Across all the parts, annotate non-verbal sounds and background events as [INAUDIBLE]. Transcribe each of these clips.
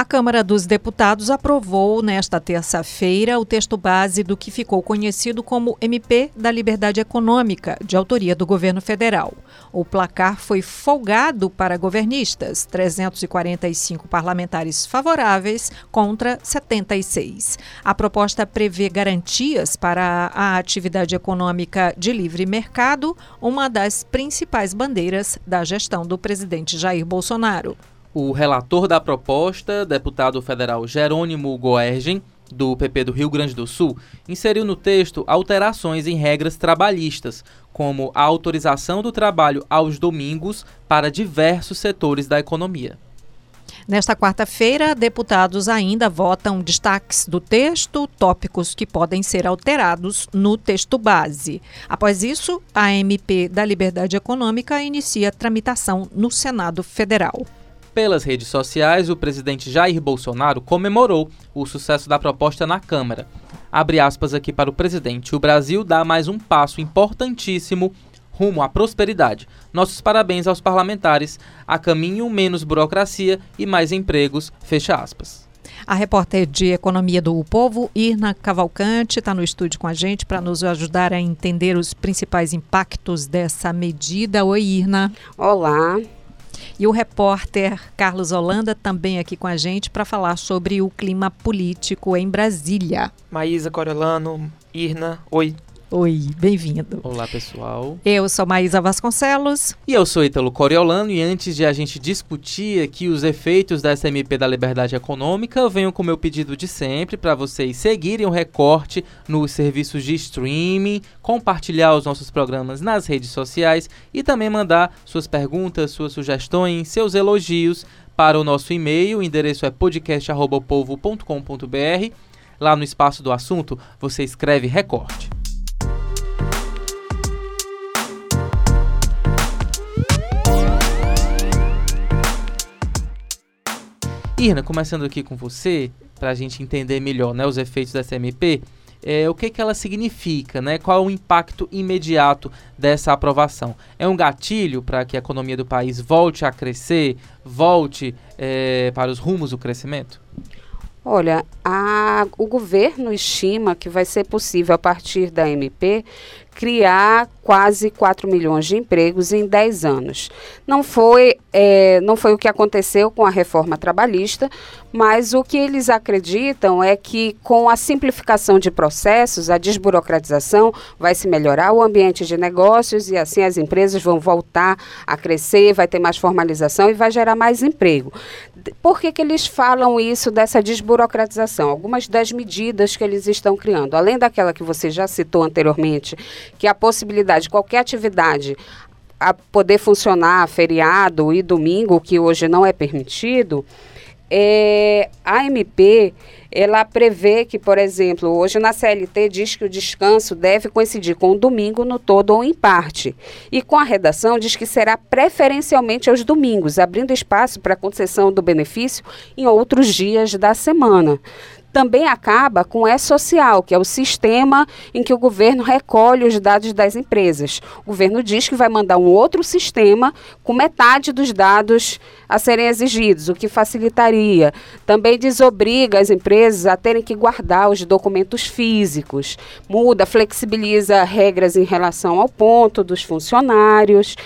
A Câmara dos Deputados aprovou nesta terça-feira o texto base do que ficou conhecido como MP da Liberdade Econômica, de autoria do governo federal. O placar foi folgado para governistas, 345 parlamentares favoráveis contra 76. A proposta prevê garantias para a atividade econômica de livre mercado, uma das principais bandeiras da gestão do presidente Jair Bolsonaro. O relator da proposta, deputado federal Jerônimo Goergen, do PP do Rio Grande do Sul, inseriu no texto alterações em regras trabalhistas, como a autorização do trabalho aos domingos para diversos setores da economia. Nesta quarta-feira, deputados ainda votam destaques do texto, tópicos que podem ser alterados no texto base. Após isso, a MP da Liberdade Econômica inicia tramitação no Senado Federal. Pelas redes sociais, o presidente Jair Bolsonaro comemorou o sucesso da proposta na Câmara. Abre aspas aqui para o presidente: O Brasil dá mais um passo importantíssimo rumo à prosperidade. Nossos parabéns aos parlamentares. A caminho menos burocracia e mais empregos. Fecha aspas. A repórter de Economia do Povo, Irna Cavalcante, está no estúdio com a gente para nos ajudar a entender os principais impactos dessa medida. Oi, Irna. Olá. E o repórter Carlos Holanda também aqui com a gente para falar sobre o clima político em Brasília. Maísa Coriolano, Irna, oi. Oi, bem-vindo. Olá, pessoal. Eu sou Maísa Vasconcelos. E eu sou Ítalo Coriolano. E antes de a gente discutir aqui os efeitos dessa MP da Liberdade Econômica, eu venho com o meu pedido de sempre para vocês seguirem o recorte nos serviços de streaming, compartilhar os nossos programas nas redes sociais e também mandar suas perguntas, suas sugestões, seus elogios para o nosso e-mail. O endereço é podcast.povo.com.br. Lá no espaço do assunto, você escreve recorte. Irna, começando aqui com você, para a gente entender melhor né, os efeitos dessa MP, é, o que, que ela significa, né? qual é o impacto imediato dessa aprovação? É um gatilho para que a economia do país volte a crescer, volte é, para os rumos do crescimento? Olha, a, o governo estima que vai ser possível, a partir da MP, criar quase 4 milhões de empregos em 10 anos. Não foi, é, não foi o que aconteceu com a reforma trabalhista, mas o que eles acreditam é que com a simplificação de processos, a desburocratização, vai se melhorar o ambiente de negócios e assim as empresas vão voltar a crescer, vai ter mais formalização e vai gerar mais emprego. Por que, que eles falam isso dessa desburocratização? Algumas das medidas que eles estão criando, além daquela que você já citou anteriormente, que a possibilidade de qualquer atividade a poder funcionar feriado e domingo, que hoje não é permitido, é, a MP ela prevê que, por exemplo, hoje na CLT diz que o descanso deve coincidir com o domingo no todo ou em parte. E com a redação diz que será preferencialmente aos domingos, abrindo espaço para concessão do benefício em outros dias da semana também acaba com o E-Social, que é o sistema em que o governo recolhe os dados das empresas. O governo diz que vai mandar um outro sistema com metade dos dados a serem exigidos, o que facilitaria. Também desobriga as empresas a terem que guardar os documentos físicos. Muda, flexibiliza regras em relação ao ponto dos funcionários.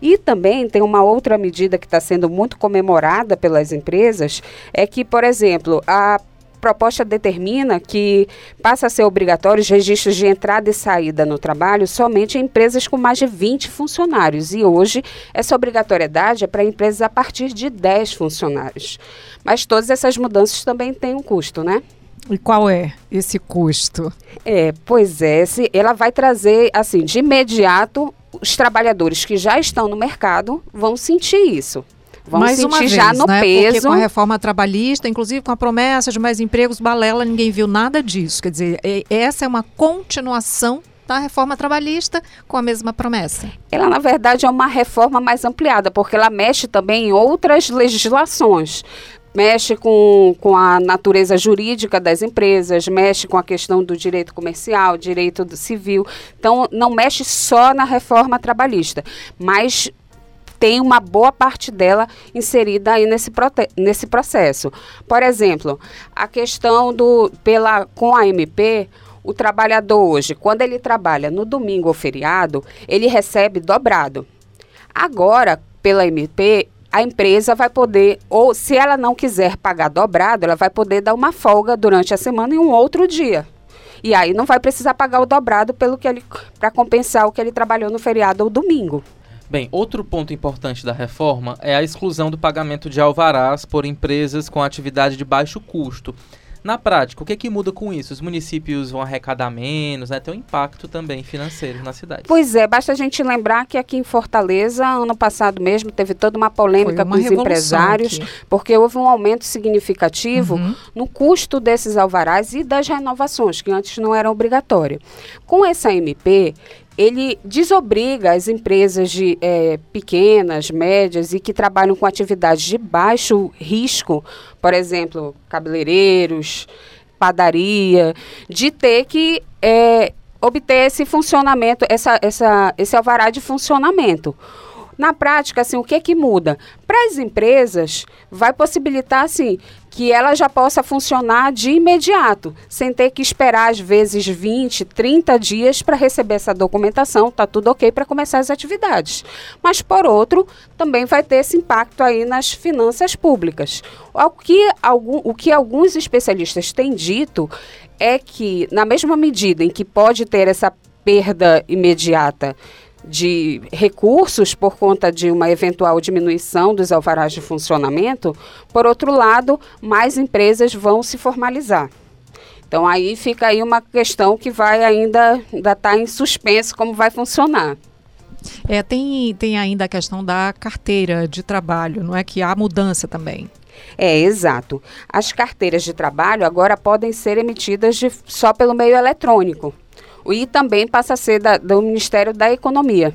E também tem uma outra medida que está sendo muito comemorada pelas empresas, é que, por exemplo, a proposta determina que passa a ser obrigatório os registros de entrada e saída no trabalho somente em empresas com mais de 20 funcionários. E hoje essa obrigatoriedade é para empresas a partir de 10 funcionários. Mas todas essas mudanças também têm um custo, né? E qual é esse custo? É, pois é, se, ela vai trazer, assim, de imediato, os trabalhadores que já estão no mercado vão sentir isso. Vão mais sentir uma vez, já no né? peso. Porque com a reforma trabalhista, inclusive com a promessa de mais empregos, balela, ninguém viu nada disso. Quer dizer, essa é uma continuação da reforma trabalhista com a mesma promessa. Ela, na verdade, é uma reforma mais ampliada, porque ela mexe também em outras legislações mexe com, com a natureza jurídica das empresas, mexe com a questão do direito comercial, direito civil. Então, não mexe só na reforma trabalhista, mas tem uma boa parte dela inserida aí nesse, nesse processo. Por exemplo, a questão do pela com a MP, o trabalhador hoje, quando ele trabalha no domingo ou feriado, ele recebe dobrado. Agora, pela MP, a empresa vai poder, ou se ela não quiser pagar dobrado, ela vai poder dar uma folga durante a semana em um outro dia. E aí não vai precisar pagar o dobrado pelo que ele para compensar o que ele trabalhou no feriado ou domingo. Bem, outro ponto importante da reforma é a exclusão do pagamento de alvarás por empresas com atividade de baixo custo. Na prática, o que, é que muda com isso? Os municípios vão arrecadar menos, né? Tem um impacto também financeiro na cidade. Pois é, basta a gente lembrar que aqui em Fortaleza, ano passado mesmo, teve toda uma polêmica com os empresários, aqui. porque houve um aumento significativo uhum. no custo desses alvarás e das renovações, que antes não eram obrigatórias. Com essa MP, ele desobriga as empresas de é, pequenas, médias e que trabalham com atividades de baixo risco, por exemplo, cabeleireiros, padaria, de ter que é, obter esse funcionamento, essa, essa, esse alvará de funcionamento. Na prática, assim, o que que muda? Para as empresas, vai possibilitar, assim, que ela já possa funcionar de imediato, sem ter que esperar, às vezes, 20, 30 dias para receber essa documentação, tá tudo ok para começar as atividades. Mas, por outro, também vai ter esse impacto aí nas finanças públicas. O que, algum, o que alguns especialistas têm dito é que, na mesma medida em que pode ter essa perda imediata de recursos por conta de uma eventual diminuição dos alvarás de funcionamento, por outro lado, mais empresas vão se formalizar. Então aí fica aí uma questão que vai ainda estar tá em suspenso como vai funcionar. É, tem, tem ainda a questão da carteira de trabalho, não é que há mudança também. É, exato. As carteiras de trabalho agora podem ser emitidas de, só pelo meio eletrônico e também passa a ser da, do Ministério da Economia.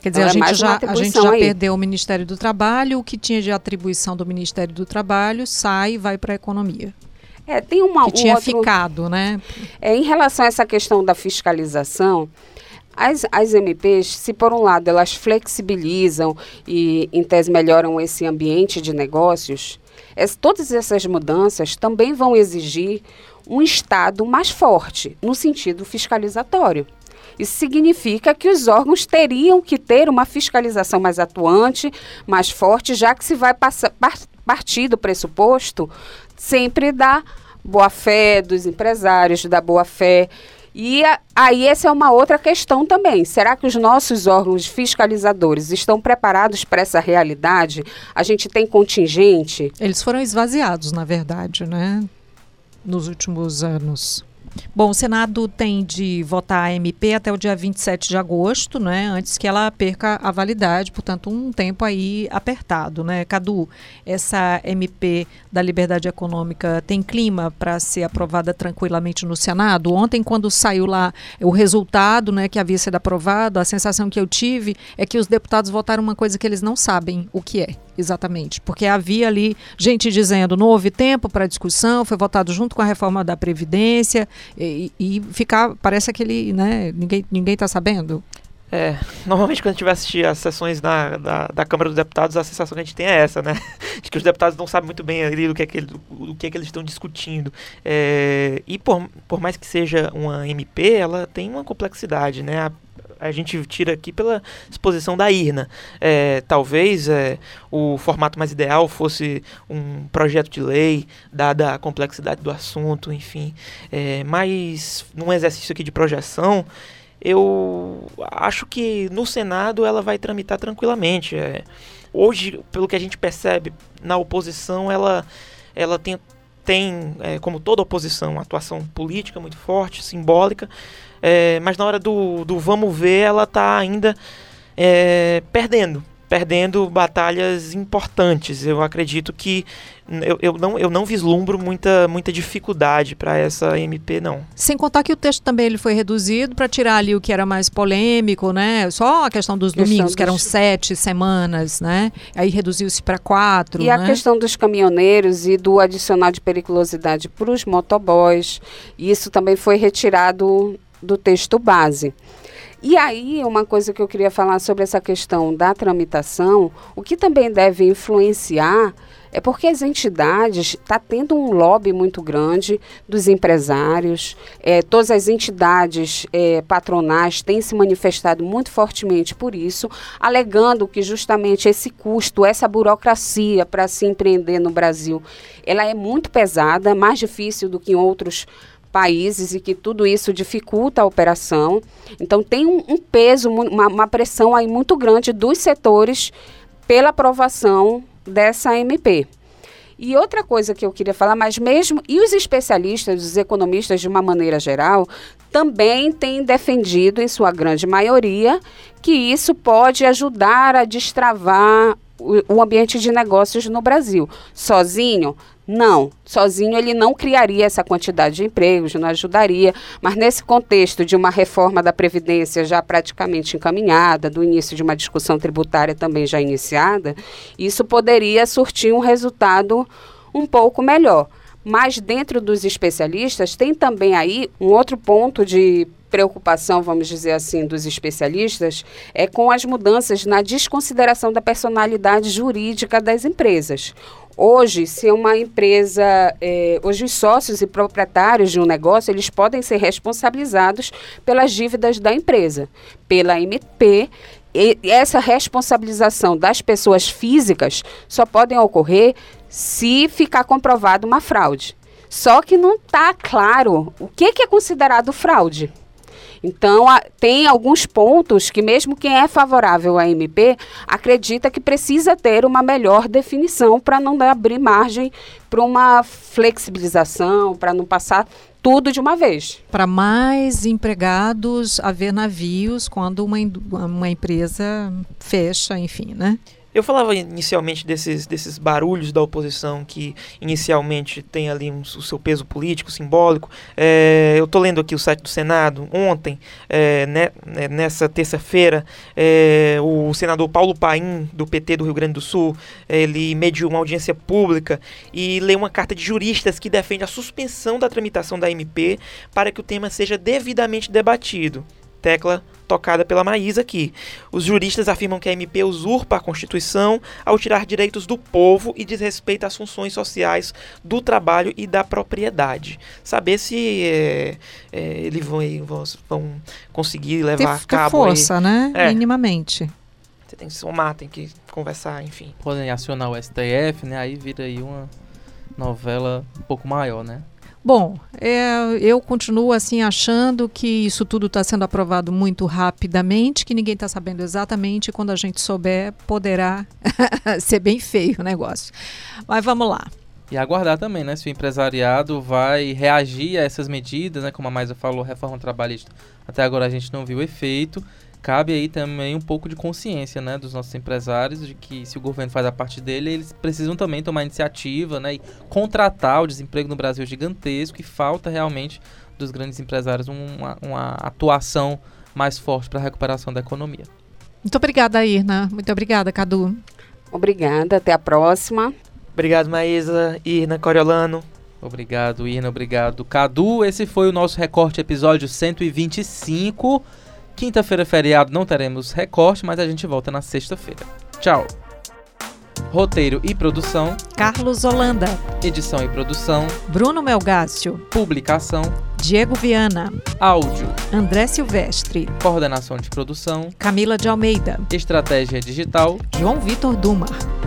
Quer dizer, então, a, gente já, a gente já perdeu o Ministério do Trabalho, o que tinha de atribuição do Ministério do Trabalho sai e vai para a economia. É, tem uma que um tinha outro, ficado, né? É, em relação a essa questão da fiscalização, as, as MPs, se por um lado elas flexibilizam e em tese melhoram esse ambiente de negócios, es, todas essas mudanças também vão exigir um Estado mais forte, no sentido fiscalizatório. Isso significa que os órgãos teriam que ter uma fiscalização mais atuante, mais forte, já que se vai passar, partir do pressuposto sempre da boa-fé dos empresários, da boa-fé. E aí essa é uma outra questão também. Será que os nossos órgãos fiscalizadores estão preparados para essa realidade? A gente tem contingente? Eles foram esvaziados, na verdade, né? Nos últimos anos. Bom, o Senado tem de votar a MP até o dia 27 de agosto, né? Antes que ela perca a validade, portanto, um tempo aí apertado, né? Cadu, essa MP da liberdade econômica tem clima para ser aprovada tranquilamente no Senado? Ontem, quando saiu lá o resultado, né, que havia sido aprovado, a sensação que eu tive é que os deputados votaram uma coisa que eles não sabem o que é exatamente, porque havia ali gente dizendo não houve tempo para discussão, foi votado junto com a reforma da Previdência e, e ficar, parece aquele, né, ninguém está sabendo. É, normalmente quando a gente vai assistir as sessões na, da, da Câmara dos Deputados, a sensação que a gente tem é essa, né? [LAUGHS] De que os deputados não sabem muito bem ali do que é que, do que, é que eles estão discutindo. É, e por, por mais que seja uma MP, ela tem uma complexidade, né? A, a gente tira aqui pela exposição da IRNA. É, talvez é, o formato mais ideal fosse um projeto de lei, dada a complexidade do assunto, enfim. É, mas num exercício aqui de projeção, eu acho que no Senado ela vai tramitar tranquilamente. É, hoje, pelo que a gente percebe na oposição, ela, ela tem, tem é, como toda oposição, atuação política muito forte, simbólica, é, mas na hora do, do vamos ver, ela está ainda é, perdendo. Perdendo batalhas importantes. Eu acredito que eu, eu, não, eu não vislumbro muita, muita dificuldade para essa MP, não. Sem contar que o texto também ele foi reduzido para tirar ali o que era mais polêmico, né? Só a questão dos domingos, que eram sete semanas, né? Aí reduziu-se para quatro. E né? a questão dos caminhoneiros e do adicional de periculosidade para os motoboys. Isso também foi retirado do texto base. E aí, uma coisa que eu queria falar sobre essa questão da tramitação, o que também deve influenciar é porque as entidades está tendo um lobby muito grande dos empresários, é, todas as entidades é, patronais têm se manifestado muito fortemente por isso, alegando que justamente esse custo, essa burocracia para se empreender no Brasil, ela é muito pesada, mais difícil do que em outros países e que tudo isso dificulta a operação. Então tem um, um peso, uma, uma pressão aí muito grande dos setores pela aprovação dessa MP. E outra coisa que eu queria falar, mas mesmo, e os especialistas, os economistas de uma maneira geral, também têm defendido, em sua grande maioria, que isso pode ajudar a destravar o, ambiente de negócios no Brasil. Sozinho, não, sozinho ele não criaria essa quantidade de empregos, não ajudaria, mas nesse contexto de uma reforma da Previdência já praticamente encaminhada, do início de uma discussão tributária também já iniciada, isso poderia surtir um resultado um pouco melhor. Mas dentro dos especialistas tem também aí um outro ponto de preocupação, vamos dizer assim, dos especialistas é com as mudanças na desconsideração da personalidade jurídica das empresas. Hoje, se uma empresa, é, hoje os sócios e proprietários de um negócio, eles podem ser responsabilizados pelas dívidas da empresa, pela MP. E essa responsabilização das pessoas físicas só podem ocorrer se ficar comprovado uma fraude. Só que não está claro o que, que é considerado fraude. Então, a, tem alguns pontos que, mesmo quem é favorável à MP, acredita que precisa ter uma melhor definição para não abrir margem para uma flexibilização, para não passar tudo de uma vez. Para mais empregados haver navios quando uma, uma empresa fecha, enfim, né? Eu falava inicialmente desses, desses barulhos da oposição que inicialmente tem ali um, o seu peso político, simbólico. É, eu estou lendo aqui o site do Senado. Ontem, é, né, nessa terça-feira, é, o senador Paulo Paim, do PT do Rio Grande do Sul, ele mediu uma audiência pública e leu uma carta de juristas que defende a suspensão da tramitação da MP para que o tema seja devidamente debatido tecla tocada pela Maísa aqui. Os juristas afirmam que a MP usurpa a Constituição ao tirar direitos do povo e desrespeita as funções sociais do trabalho e da propriedade. Saber se é, é, eles vão, vão, conseguir levar ter, a cabo. força, aí. né? É. Minimamente. Você tem que somar, tem que conversar, enfim. Podem acionar o STF, né? Aí vira aí uma novela um pouco maior, né? Bom, é, eu continuo assim achando que isso tudo está sendo aprovado muito rapidamente, que ninguém está sabendo exatamente. Quando a gente souber, poderá [LAUGHS] ser bem feio o negócio. Mas vamos lá. E aguardar também, né? Se o empresariado vai reagir a essas medidas, né? Como a Maisa falou, reforma trabalhista. Até agora a gente não viu efeito cabe aí também um pouco de consciência, né, dos nossos empresários de que se o governo faz a parte dele, eles precisam também tomar iniciativa, né, e contratar o desemprego no Brasil é gigantesco e falta realmente dos grandes empresários uma, uma atuação mais forte para a recuperação da economia. Muito obrigada, Irna. Muito obrigada, Cadu. Obrigada. Até a próxima. Obrigado, Maísa, Irna, Coriolano. Obrigado, Irna. Obrigado, Cadu. Esse foi o nosso recorte episódio 125. Quinta-feira, feriado, não teremos recorte, mas a gente volta na sexta-feira. Tchau! Roteiro e produção: Carlos Holanda. Edição e produção: Bruno Melgácio. Publicação: Diego Viana. Áudio: André Silvestre. Coordenação de produção: Camila de Almeida. Estratégia digital: João Vitor Dumar.